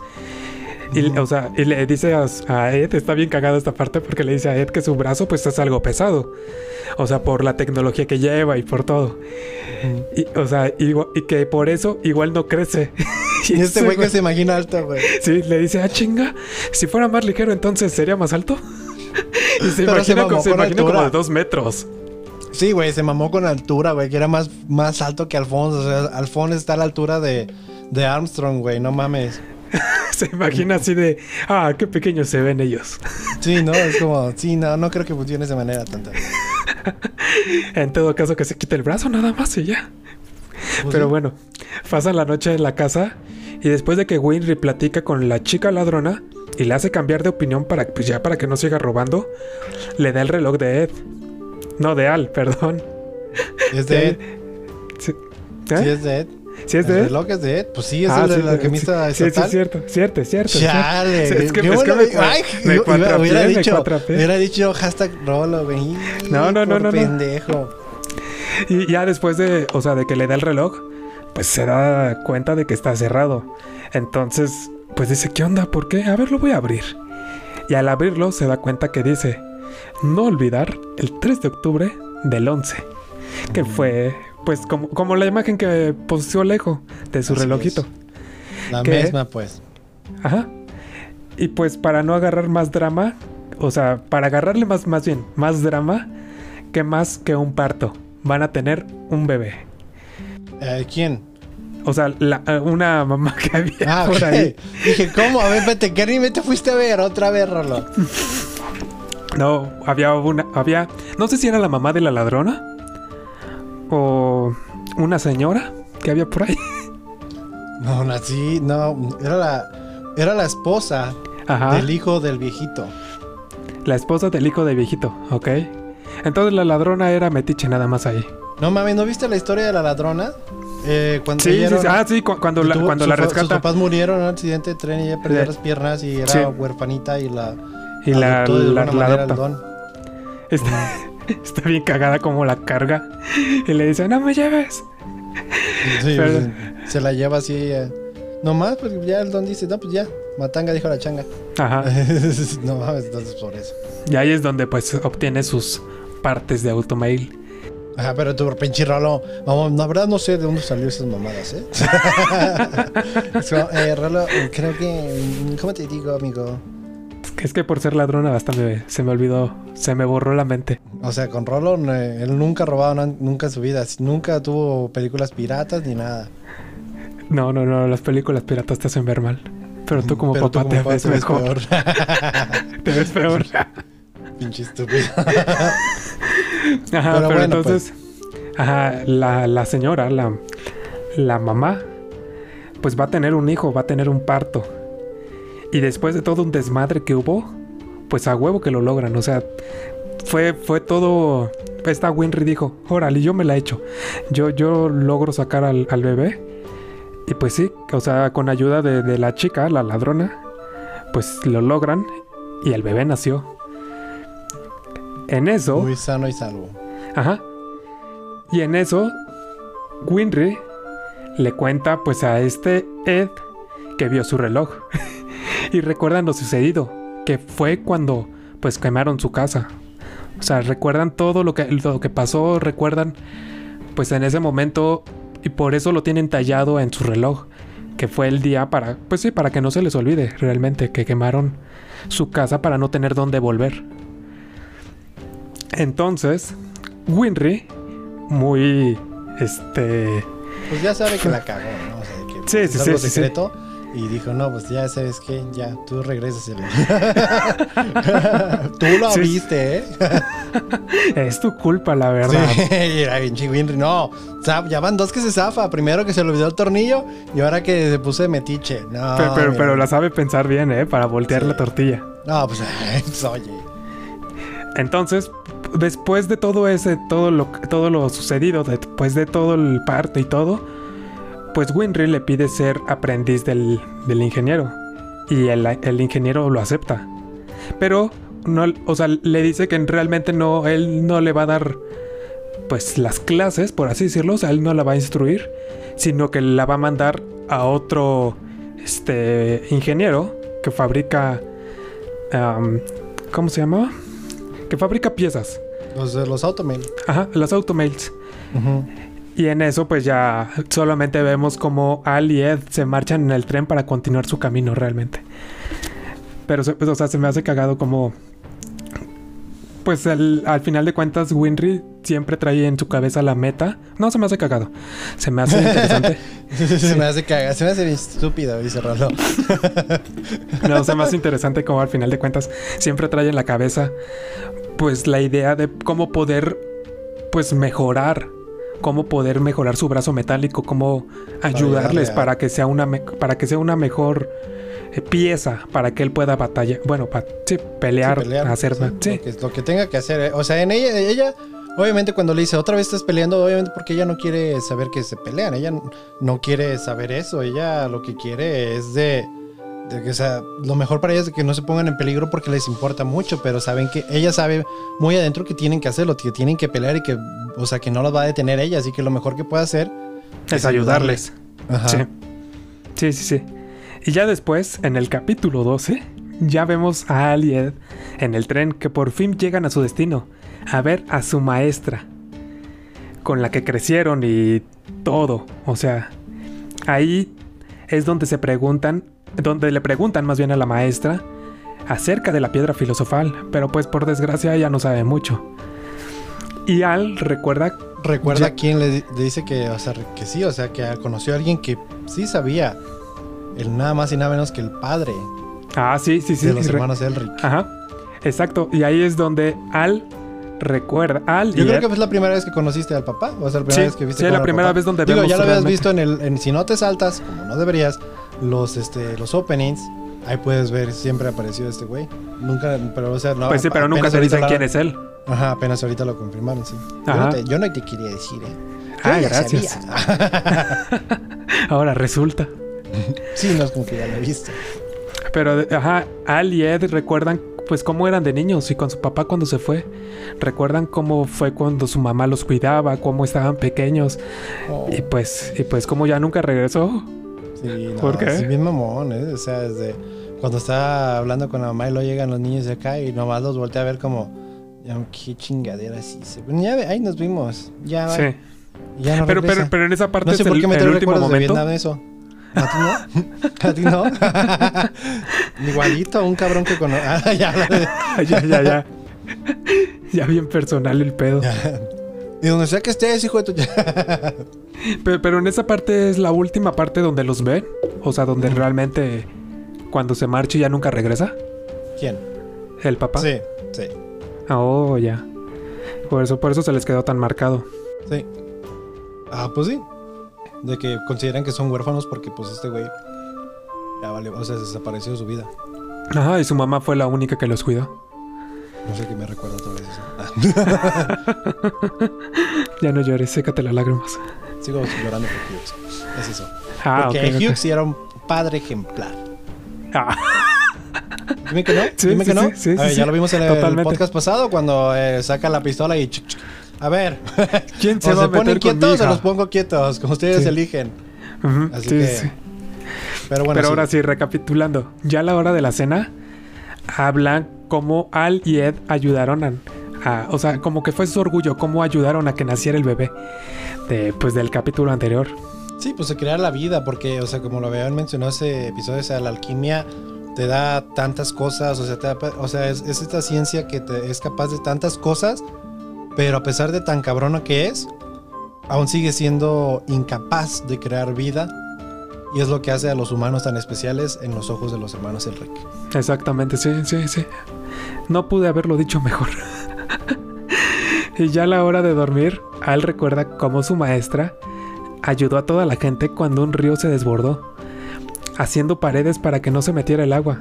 B: Y, o sea, y le dice a, Ed, está bien cagado esta parte porque le dice a Ed que su brazo pues es algo pesado. O sea, por la tecnología que lleva y por todo. y, o sea, y, que por eso igual no crece.
A: y este güey que se imagina alto, güey.
B: Sí, le dice, ah, chinga, si fuera más ligero entonces sería más alto. y se imagina, como, de dos metros.
A: Sí, güey, se mamó con altura, güey, que era más, más alto que Alfonso. O sea, Alfonso está a la altura de, de Armstrong, güey, no mames.
B: se imagina así de, ah, qué pequeños se ven ellos.
A: sí, no, es como, sí, no, no creo que funcione de manera tanta.
B: en todo caso, que se quite el brazo nada más y ya. Pues Pero bueno, pasan la noche en la casa y después de que Winry platica con la chica ladrona y le hace cambiar de opinión para, pues ya para que no siga robando, le da el reloj de Ed. No, de Al, perdón.
A: ¿Es de Ed? Sí,
B: ¿Eh?
A: sí es de Ed.
B: ¿Sí es de
A: ¿El reloj es de Ed? Pues sí, es ah, el de la
B: sí, sí, sí, cierto, cierto, cierto.
A: Chale. Es que, es que me, ay, me, me hubiera dicho, hubiera dicho hashtag Rolo, güey.
B: No, no, no, no.
A: pendejo.
B: Y ya después de, o sea, de que le da el reloj, pues se da cuenta de que está cerrado. Entonces, pues dice, ¿qué onda? ¿Por qué? A ver, lo voy a abrir. Y al abrirlo se da cuenta que dice, no olvidar el 3 de octubre del 11, que fue pues como, como la imagen que posesió Lejo de su relojito.
A: La misma pues.
B: Ajá. Y pues para no agarrar más drama, o sea, para agarrarle más, más bien, más drama, que más que un parto. Van a tener un bebé.
A: Eh, ¿Quién?
B: O sea, eh, una mamá que había ah, por ahí.
A: Dije, ¿cómo? A ver, vete, ¿qué anime te fuiste a ver? Otra vez, Rolo.
B: No, había una, había, no sé si era la mamá de la ladrona o una señora que había por ahí.
A: No, sí, no, era la, era la esposa del hijo del viejito.
B: La esposa del hijo del viejito, ok. Entonces la ladrona era metiche nada más ahí.
A: No mames, ¿no viste la historia de la ladrona? Eh, cuando
B: sí, sí, ah, sí, cuando la, cuando la rescata. Sus
A: papás murieron en un accidente de tren y ella perdió las piernas y era huerfanita y la.
B: Y la, la, la, Está, está, bien cagada como la carga. Y le dice, no me lleves.
A: Sí, pues, se la lleva así. Eh. Nomás, pues ya el don dice, no, pues ya. Matanga dijo la changa.
B: Ajá.
A: no mames, entonces por eso.
B: Y ahí es donde pues obtiene sus partes de automail.
A: Ajá, pero tu pinche Rolo, vamos, la verdad no sé de dónde salió esas mamadas, ¿eh? eh Rolo, creo que, ¿cómo te digo, amigo?
B: Es que por ser ladrona hasta se me olvidó, se me borró la mente.
A: O sea, con Rolo, él nunca ha robado nunca en su vida, nunca tuvo películas piratas ni nada.
B: No, no, no, las películas piratas te hacen ver mal. Pero tú como papá te, ves mejor. te ves peor.
A: Pinche estúpido.
B: Ajá, pero, entonces, pues. ajá, la, la, señora, la, la mamá, pues va a tener un hijo, va a tener un parto. Y después de todo un desmadre que hubo, pues a huevo que lo logran. O sea, fue, fue todo. Esta Winry dijo: Órale, yo me la he hecho. Yo, yo logro sacar al, al, bebé. Y pues sí, o sea, con ayuda de, de la chica, la ladrona, pues lo logran. Y el bebé nació. En eso.
A: Muy sano y salvo.
B: Ajá. Y en eso, Winry le cuenta pues a este Ed que vio su reloj. y recuerdan lo sucedido, que fue cuando pues quemaron su casa. O sea, recuerdan todo lo que, lo que pasó, recuerdan pues en ese momento y por eso lo tienen tallado en su reloj, que fue el día para, pues sí, para que no se les olvide realmente que quemaron su casa para no tener dónde volver. Entonces, Winry, muy este.
A: Pues ya sabe que la cagó, ¿no? O sea, que sí, sí, algo sí, secreto. Y dijo, no, pues ya sabes que ya, tú regresas. tú lo viste, ¿eh?
B: es tu culpa, la verdad.
A: Sí, era bien. No, ya van dos que se zafa. Primero que se le olvidó el tornillo y ahora que se puso de metiche. No,
B: pero, pero, la sabe pensar bien, ¿eh? Para voltear la tortilla.
A: No, pues, pues oye.
B: Entonces, después de todo ese, todo lo, todo lo sucedido, después de todo el parto y todo, pues Winry le pide ser aprendiz del, ingeniero. Y el, ingeniero lo acepta. Pero, no, o sea, le dice que realmente no, él no le va a dar, pues, las clases, por así decirlo. O sea, él no la va a instruir, sino que la va a mandar a otro, este, ingeniero que fabrica, ¿cómo se llama? Que fabrica piezas.
A: Los de los automails.
B: Ajá, los automails. Y en eso, pues ya solamente vemos como Al y Ed se marchan en el tren para continuar su camino realmente. Pero, pues, o sea, se me hace cagado como. Pues al final de cuentas, Winry siempre trae en su cabeza la meta. No se me hace cagado. Se me hace interesante.
A: se me hace cagado. Se me hace estúpido, dice Rolo.
B: no, se me hace interesante como al final de cuentas siempre trae en la cabeza pues la idea de cómo poder pues mejorar cómo poder mejorar su brazo metálico, cómo ayudarles para que sea una para que sea una mejor eh, pieza para que él pueda batallar, bueno, para pelear, hacer
A: sí, Lo, que, tenga que hacer, eh. o sea, en ella ella obviamente cuando le dice otra vez estás peleando, obviamente porque ella no quiere saber que se pelean, ella no quiere saber eso, ella lo que quiere es de, de que, o sea, lo mejor para ella es que no se pongan en peligro porque les importa mucho, pero saben que ella sabe muy adentro que tienen que hacerlo, que tienen que pelear y que, o sea, que no los va a detener ella, así que lo mejor que puede hacer
B: es, ayudarles. Sí. sí, sí, sí. Y ya después, en el capítulo 12, ya vemos a Alied en el tren que por fin llegan a su destino, a ver a su maestra, con la que crecieron y todo. O sea, ahí es donde se preguntan, donde le preguntan más bien a la maestra acerca de la piedra filosofal, pero pues por desgracia ella no sabe mucho. Y Al recuerda...
A: Recuerda quién le, dice que, o sea, que sí, o sea, que conoció a alguien que sí sabía. El nada más y nada menos que el padre
B: Ah, sí, sí, sí.
A: De los hermanos Elric.
B: Ajá. Exacto. Y ahí es donde Al recuerda. Al
A: Yo creo que fue la primera vez que conociste al papá. O sea, la primera vez que viste
B: Sí, la primera vez donde
A: Digo, ya lo habías visto en el. En, si no te saltas, como no deberías, los, este, los openings. Ahí puedes ver, siempre ha aparecido este güey. Nunca, pero o sea, no.
B: Pues sí, pero nunca se dice quién es él.
A: Ajá, apenas ahorita lo confirmaron, sí. Yo no, te, quería decir, ¿eh?
B: ah, gracias. Ahora resulta.
A: sí, no es como que ya lo he visto.
B: Pero, ajá, Al y Ed recuerdan pues cómo eran de niños y con su papá cuando se fue. Recuerdan cómo fue cuando su mamá los cuidaba, cómo estaban pequeños. Oh. Y pues, y pues cómo ya nunca regresó.
A: Sí, no, ¿Por qué? Es bien mamón, ¿eh? O sea, desde cuando está hablando con la mamá y luego llegan los niños de acá y nomás los voltea a ver como, qué chingadera así. Ya, ahí nos vimos. Ya, sí.
B: Ya no pero, pero, pero en esa parte no sé por qué me el último momento.
A: De eso. ¿A ti no? ¿A ti no? Igualito, un cabrón que conoce. Ah,
B: ya, ya, ya, ya. Ya bien personal el pedo.
A: Y donde sea que estés, hijo de tu.
B: pero, pero, en esa parte es la última parte donde los ven. O sea, donde realmente cuando se marcha ya nunca regresa.
A: ¿Quién?
B: ¿El papá?
A: Sí, sí.
B: Oh, ya. Por eso, por eso se les quedó tan marcado.
A: Sí. Ah, pues sí de que consideran que son huérfanos porque pues este güey ya vale, o sea, desapareció su vida.
B: Ajá, y su mamá fue la única que los cuidó.
A: No sé qué me recuerda otra vez
B: eso. ya no llores, sécate las lágrimas.
A: Sigo llorando por Hughes. Es eso. Ah, porque Hughes sí era un padre ejemplar. Ah. Dime que no. Dime que no. Sí, ya lo vimos en el podcast pasado cuando eh, saca la pistola y a ver, ¿quién se, va a ponen quietos o los pongo quietos? Como ustedes eligen. Así que...
B: Pero bueno. Pero ahora sí, recapitulando. Ya a la hora de la cena, hablan cómo Al y Ed ayudaron a, o sea, como que fue su orgullo, cómo ayudaron a que naciera el bebé de, pues, del capítulo anterior.
A: Sí, pues a crear la vida, porque, o sea, como lo habían mencionado ese episodio, o sea, la alquimia te da tantas cosas, o sea, o sea es, es, esta ciencia que te, es capaz de tantas cosas pero a pesar de tan cabrona que es, aún sigue siendo incapaz de crear vida. Y es lo que hace a los humanos tan especiales en los ojos de los hermanos Elric.
B: Exactamente, sí, sí, sí. No pude haberlo dicho mejor. y ya a la hora de dormir, Al recuerda cómo su maestra ayudó a toda la gente cuando un río se desbordó, haciendo paredes para que no se metiera el agua.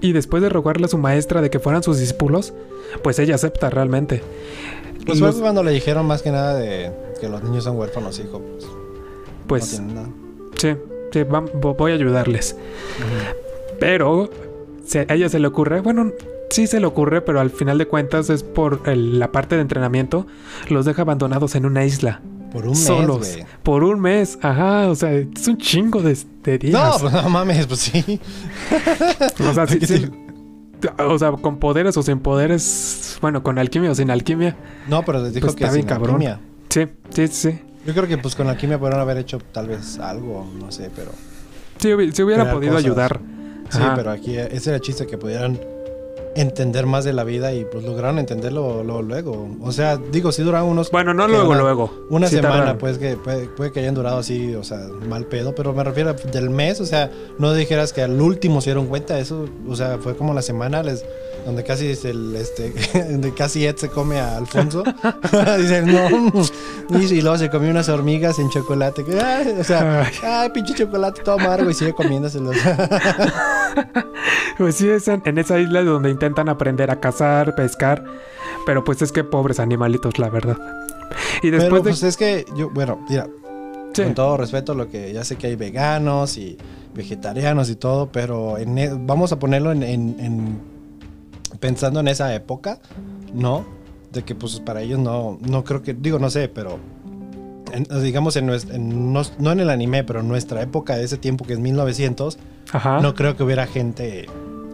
B: Y después de rogarle a su maestra de que fueran sus discípulos, pues ella acepta realmente.
A: Pues fue cuando le dijeron más que nada de que los niños son huérfanos, hijo.
B: Pues, pues nada. sí, sí voy a ayudarles. Pero a ella se le ocurre, bueno, sí se le ocurre, pero al final de cuentas es por la parte de entrenamiento, los deja abandonados en una isla.
A: Por un solos, mes.
B: Por un mes, ajá, o sea, es un chingo de, días.
A: No, pues no mames, pues sí.
B: o sea, sí, sí, o sea, con poderes o sin poderes. Bueno, con alquimia o sin alquimia.
A: No, pero les dijo pues que sin alquimia.
B: Sí, sí, sí.
A: Yo creo que pues con alquimia podrían haber hecho tal vez algo, no sé, pero.
B: Sí, si hubiera podido ayudar.
A: Sí, pero aquí ese era el chiste que pudieran entender más de la vida y pues lograron entenderlo luego. O sea, digo, si duran unos...
B: Bueno, no luego, luego.
A: Una semana, pues que puede, que hayan durado así, o sea, mal pedo, pero me refiero del mes, o sea, no dijeras que al último se dieron cuenta, eso, o sea, fue como la semana, les donde casi el, este, donde casi Ed se come a Alfonso. Dicen, no. Y, luego se comió unas hormigas en chocolate. o sea, ay, pinche chocolate todo amargo y sigue comiéndoselos.
B: pues sí, es en, esa isla donde intentan aprender a cazar, pescar. Pero pues es que pobres animalitos, la verdad. Y después
A: Pero, pues es que yo, bueno, mira, con todo respeto, lo que ya sé que hay veganos y vegetarianos y todo, pero en, e, vamos a ponerlo en, pensando en esa época, ¿no? De que pues para ellos no, no creo que, digo, no sé, pero digamos en, no, en el anime, pero en nuestra época de ese tiempo que es 1900, no creo que hubiera gente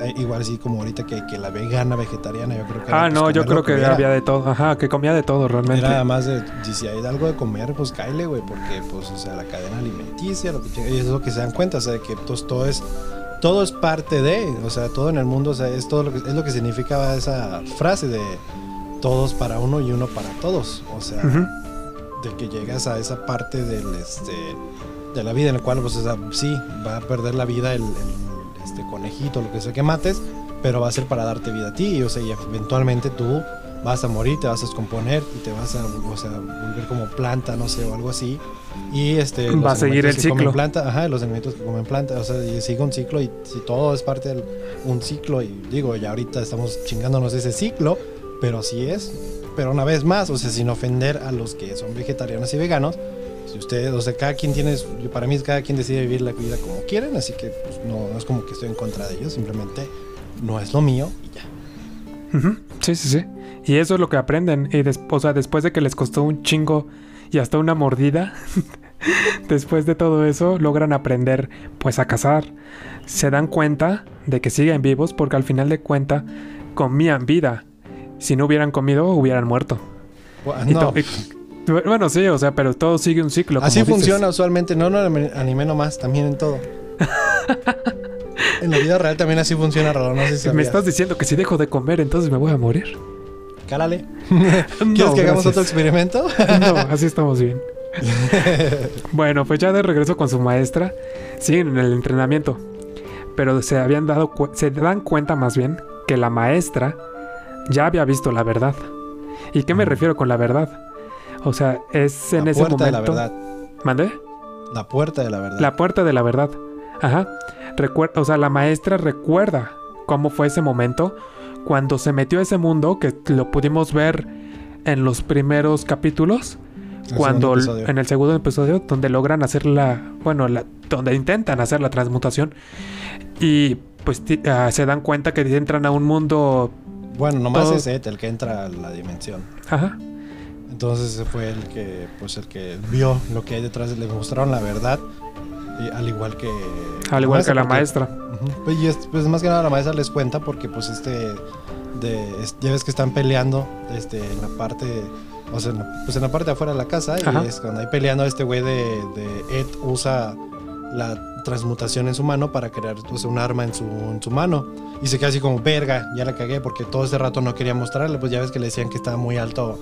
A: igual así como ahorita que, que, la vegana, vegetariana, yo creo que...
B: Ah, no, yo creo que, había de todo, ajá, que comía de todo realmente.
A: Era más de, si hay algo de comer, pues cáele, güey, porque pues, o sea, la cadena alimenticia, lo que, y es lo que se dan cuenta, o sea, que pues, todo es... Todo es parte de, o sea, todo en el mundo, o sea, es todo lo que, es lo que significaba esa frase de todos para uno y uno para todos. O sea, de que llegas a esa parte del este de la vida en la cual pues o sea, sí va a perder la vida el este conejito, lo que sea que mates, pero va a ser para darte vida a ti, o sea, y eventualmente tú vas a morir, te vas a descomponer y te vas a, o sea, volver como planta, no sé, o algo así. Y este
B: va a seguir el ciclo.
A: Planta, ajá, los elementos que comen planta, o sea, y sigue un ciclo y si todo es parte de un ciclo y digo, ya ahorita estamos chingándonos ese ciclo, pero así es. Pero una vez más, o sea, sin ofender a los que son vegetarianos y veganos, si ustedes, o sea, cada quien tiene, para mí es cada quien decide vivir la vida como quieren, así que pues, no, es como que estoy en contra de ellos, simplemente no es lo mío y ya.
B: Sí, sí, sí. Y eso es lo que aprenden. Y o sea, después de que les costó un chingo y hasta una mordida, después de todo eso logran aprender pues a cazar. Se dan cuenta de que siguen vivos porque al final de cuenta comían vida. Si no hubieran comido, hubieran muerto.
A: no.
B: Bueno, sí, o sea, pero todo sigue un ciclo.
A: Así funciona usualmente, no, no anime nomás, también en todo. en la vida real también así funciona, raro, no sé si
B: Me estás diciendo que si dejo de comer, entonces me voy a morir.
A: Cálale. ¿Quieres que hagamos otro experimento?
B: no, así estamos bien. bueno, pues ya de regreso con su maestra, siguen en el entrenamiento. Pero se habían dado se dan cuenta más bien que la maestra ya había visto la verdad. ¿Y qué me refiero con la verdad? O sea, es en ese momento. La
A: puerta de la verdad.
B: ¿Mande?
A: La puerta de la verdad.
B: La puerta de la verdad. Ajá. Recuerda, o sea, la maestra recuerda cómo fue ese momento cuando se metió a ese mundo que lo pudimos ver en los primeros capítulos. cuando en el segundo episodio donde logran hacer la bueno la, donde intentan hacer la transmutación y pues ah, se dan cuenta que entran a un mundo
A: bueno nomás es Ed el que entra a la dimensión
B: ajá
A: entonces ese fue el que, pues el que vio lo que hay detrás, le mostraron la verdad, y, al igual que...
B: Al igual que la maestra.
A: pues, y pues más que nada la maestra les cuenta porque pues este, de, ya ves que están peleando este, en la parte, o sea, pues en la parte de afuera de la casa, y es cuando hay peleando este güey de, de Ed usa la transmutación en su mano para crear pues, un arma en su, en su mano. Y se queda así como, verga, ya la cagué porque todo ese rato no quería mostrarle. Pues ya ves que le decían que estaba muy alto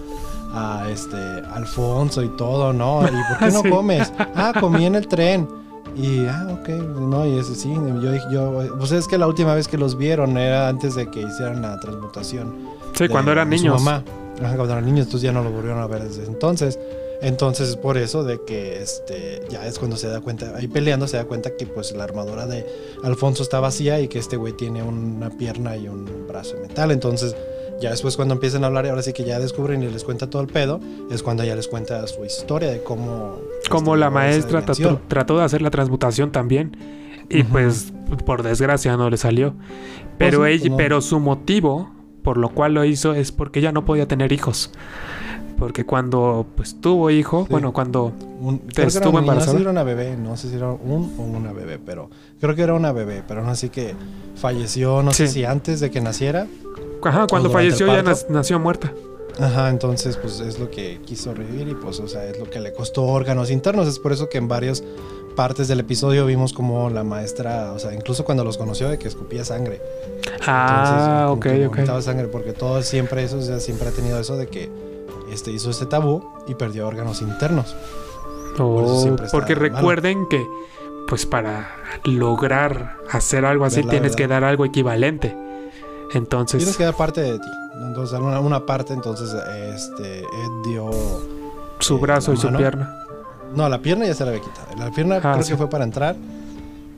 A: a este Alfonso y todo, ¿no? ¿Y por qué no comes? Ah, comí en el tren. Y, ah, ok, no, y eso sí, yo, yo, pues es que la última vez que los vieron era antes de que hicieran la transmutación.
B: Sí, cuando eran niños.
A: mamá. cuando eran niños, entonces ya no lo volvieron a ver desde entonces. Entonces es por eso de que este ya es cuando se da cuenta, ahí peleando se da cuenta que pues la armadura de Alfonso está vacía y que este güey tiene una pierna y un brazo de metal. Entonces ya después cuando empiezan a hablar y ahora sí que ya descubren y les cuenta todo el pedo, es cuando ya les cuenta su historia de cómo...
B: Como la maestra trató, de hacer la transmutación también y pues por desgracia no le salió. Pero, pues ella, pero su motivo por lo cual lo hizo es porque ella no podía tener hijos. Porque cuando pues tuvo hijo, bueno, cuando
A: estuvo embarazada. No sé si era una bebé, no sé si era un o una bebé, pero creo que era una bebé, pero no así que falleció, no sé si antes de que naciera
B: Ajá, cuando falleció ya nació muerta.
A: Ajá, entonces pues es lo que quiso revivir y pues o sea, es lo que le costó órganos internos. Es por eso que en varias partes del episodio vimos como la maestra, o sea, incluso cuando los conoció de que escupía sangre.
B: Ah, ok, ok.
A: sangre porque todo siempre eso, o sea, siempre ha tenido eso de que este hizo este tabú y perdió órganos internos.
B: Oh, porque recuerden que pues para lograr hacer algo así tienes que dar algo equivalente. Entonces.
A: Tienes que dar parte de ti. Entonces, una, una parte, entonces, este, Ed dio.
B: Su eh, brazo y su pierna.
A: No, la pierna ya se la había quitado. La pierna ah, creo que fue para entrar.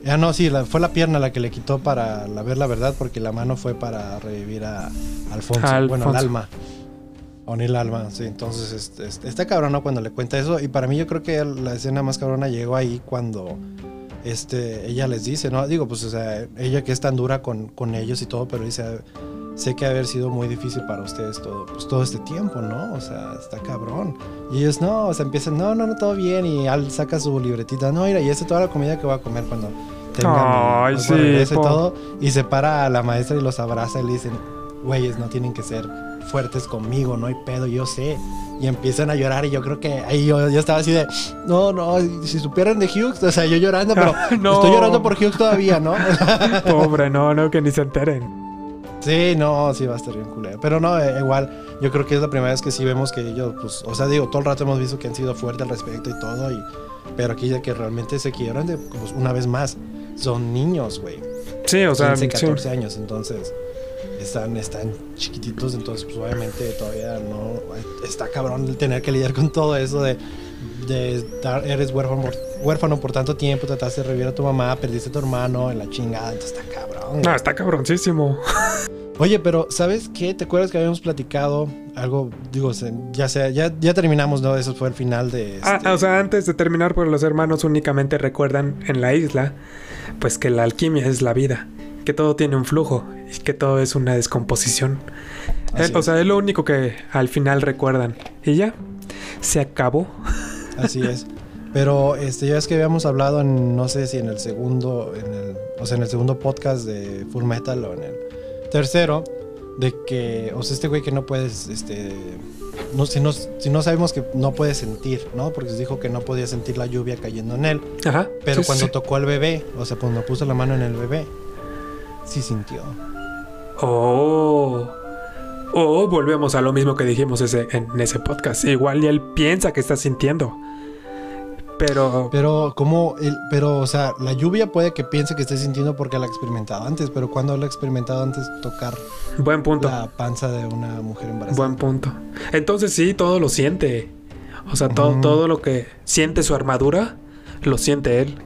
A: Ya no, sí, fue la pierna la que le quitó para ver la verdad, porque la mano fue para revivir a Alfonso. Bueno, al alma. O'Neill Alma, sí. Entonces, este, este, está cabrón cuando le cuenta eso. Y para mí, yo creo que la escena más cabrona llegó ahí cuando este, ella les dice, ¿no? Digo, pues, o sea, ella que es tan dura con, con ellos y todo, pero dice, sé que ha haber sido muy difícil para ustedes todo, pues, todo este tiempo, ¿no? O sea, está cabrón. Y ellos, no, o sea, empiezan, no, no, no, todo bien. Y Al saca su libretita, no, mira, y esta es toda la comida que voy a comer cuando tenga
B: Ay, sí,
A: y todo. Y se para a la maestra y los abraza y le dicen, güeyes, no tienen que ser fuertes conmigo, no hay pedo, yo sé. Y empiezan a llorar y yo creo que ahí yo, yo estaba así de, no, no, si supieran de Hughes, o sea, yo llorando, pero no. estoy llorando por Hughes todavía, ¿no?
B: Pobre, no, no, que ni se enteren.
A: Sí, no, sí va a estar bien culero. Pero no, eh, igual, yo creo que es la primera vez que sí vemos que ellos, pues, o sea, digo, todo el rato hemos visto que han sido fuertes al respecto y todo, y, pero aquí ya que realmente se quieren, de, pues, una vez más, son niños, güey.
B: Sí, o sea,
A: 15, 14 años, entonces están, están chiquititos, entonces pues obviamente todavía no está cabrón el tener que lidiar con todo eso de, de estar, eres huérfano, huérfano por tanto tiempo, trataste de revivir a tu mamá, perdiste a tu hermano en la chingada, entonces está cabrón.
B: No, está cabroncísimo.
A: Oye, pero ¿sabes qué? ¿Te acuerdas que habíamos platicado algo? Digo, ya sea, ya, ya terminamos, ¿no? Eso fue el final de...
B: Ah, este... Ah, o sea, antes de terminar, pues los hermanos únicamente recuerdan en la isla, pues que la alquimia es la vida que todo tiene un flujo y que todo es una descomposición. o sea, es lo único que al final recuerdan. Y ya, se acabó.
A: Así es. Pero este, ya es que habíamos hablado en, no sé si en el segundo, en el, o sea, en el segundo podcast de Full Metal o en el tercero, de que, o sea, este güey que no puedes, este, no, si, no, si no sabemos que no puede sentir, ¿no? Porque se dijo que no podía sentir la lluvia cayendo en él.
B: Ajá.
A: Pero cuando tocó al bebé, o sea, cuando puso la mano en el bebé, sí sintió.
B: Oh. Oh, volvemos a lo mismo que dijimos ese, en ese podcast. Igual y él piensa que está sintiendo. Pero.
A: Pero, como pero, o sea, la lluvia puede que piense que esté sintiendo porque la ha experimentado antes, pero cuando la ha experimentado antes tocar
B: Buen punto.
A: la panza de una mujer embarazada.
B: Buen punto. Entonces sí, todo lo siente. O sea, todo, todo lo que siente su armadura, lo siente él.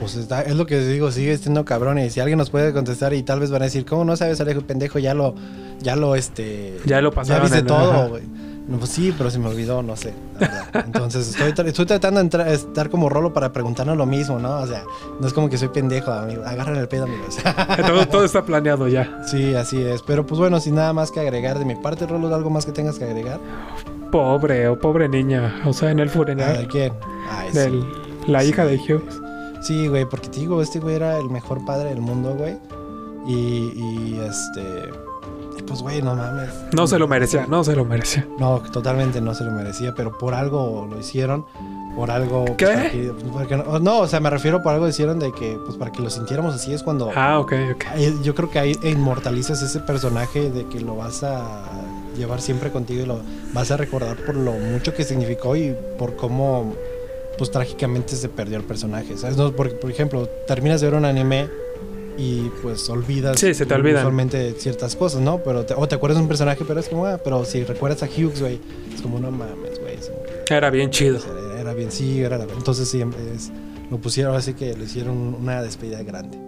A: Pues está, es lo que digo, sigue siendo cabrón. Y si alguien nos puede contestar y tal vez van a decir, ¿cómo no sabes, Alejo, pendejo? Ya lo, ya lo, este...
B: Ya lo pasaron.
A: Ya viste todo, güey. No, pues sí, pero se me olvidó, no sé. Entonces estoy, estoy tratando de entrar, estar como rolo para preguntarnos lo mismo, ¿no? O sea, no es como que soy pendejo, amigo. Agarren el pedo, amigos.
B: todo, todo está planeado ya.
A: Sí, así es. Pero pues bueno, sin nada más que agregar de mi parte, Rolo, ¿algo más que tengas que agregar?
B: Pobre o pobre niña. O sea, en el funeral.
A: ¿De quién? Ay,
B: Del,
A: sí.
B: La hija de Hughes.
A: Sí, güey, porque te digo, este güey era el mejor padre del mundo, güey. Y, y este. Y pues, güey, no mames.
B: No se lo merecía, no se lo merecía.
A: No, totalmente no se lo merecía, pero por algo lo hicieron. Por algo.
B: ¿Qué?
A: Pues, que, porque no, no, o sea, me refiero por algo hicieron de que, pues para que lo sintiéramos así es cuando.
B: Ah, ok, ok.
A: Yo creo que ahí inmortalizas ese personaje de que lo vas a llevar siempre contigo y lo vas a recordar por lo mucho que significó y por cómo pues trágicamente se perdió el personaje, ¿sabes? No, porque, por ejemplo, terminas de ver un anime y pues olvidas
B: sí, se te olvidan.
A: usualmente ciertas cosas, ¿no? Pero te, o te acuerdas de un personaje, pero es como, ah, pero si recuerdas a Hughes, güey, es como, no mames, güey.
B: Era bien chido.
A: Era, era bien, sí, era la, entonces sí, es, lo pusieron así que le hicieron una despedida grande.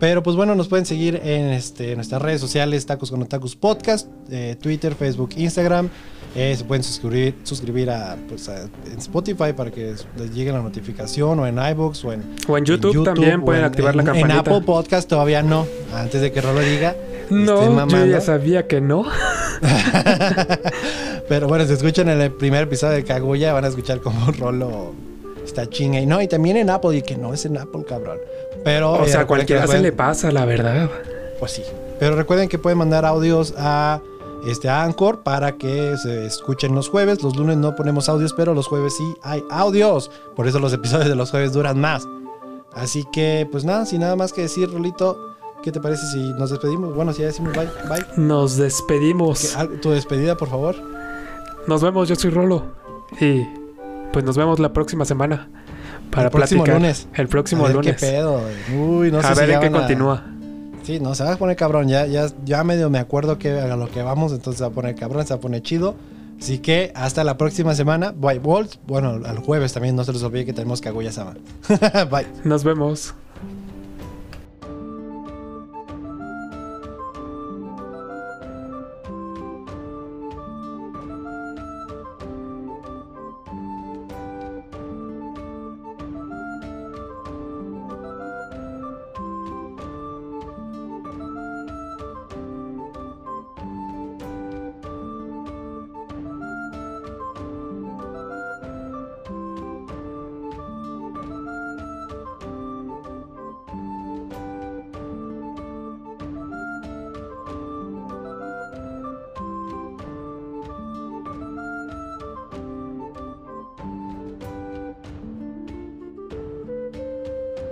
A: Pero pues bueno, nos pueden seguir en este, nuestras redes sociales, Tacos con Otakus Podcast, eh, Twitter, Facebook, Instagram. Eh, se pueden suscribir, suscribir a, pues, a, en Spotify para que les llegue la notificación o en iBooks o en,
B: o en, YouTube, en YouTube, también pueden
A: en,
B: activar la campanita.
A: En Apple Podcast todavía no, antes de que Rolo diga.
B: No, yo ya sabía que no.
A: Pero bueno, si escuchan el primer episodio de Kaguya, van a escuchar como Rolo está chinga. Y no, y también en Apple, y que no es en Apple, cabrón. Pero.
B: O sea, cualquiera
A: pueden...
B: se le pasa, la verdad.
A: Pues sí. Pero recuerden que pueden mandar audios a este a Anchor para que se escuchen los jueves. Los lunes no ponemos audios, pero los jueves sí hay audios. Por eso los episodios de los jueves duran más. Así que, pues nada, sin nada más que decir, Rolito. ¿Qué te parece si nos despedimos? Bueno, si ya decimos bye, bye.
B: Nos despedimos.
A: ¿Qué, tu despedida, por favor.
B: Nos vemos, yo soy Rolo. Y pues nos vemos la próxima semana. Para
A: el próximo
B: platicar.
A: lunes.
B: El próximo
A: a ver
B: lunes.
A: ¿Qué pedo? Uy, no
B: a
A: sé
B: ver
A: si
B: en qué
A: a...
B: continúa.
A: Sí, no, se va a poner cabrón. Ya, ya, ya medio me acuerdo que a lo que vamos, entonces se va a poner cabrón, se va a poner chido. Así que hasta la próxima semana. Bye, Walt. Bueno, al jueves también no se les olvide que tenemos Kaguya Sama. Bye.
B: Nos vemos.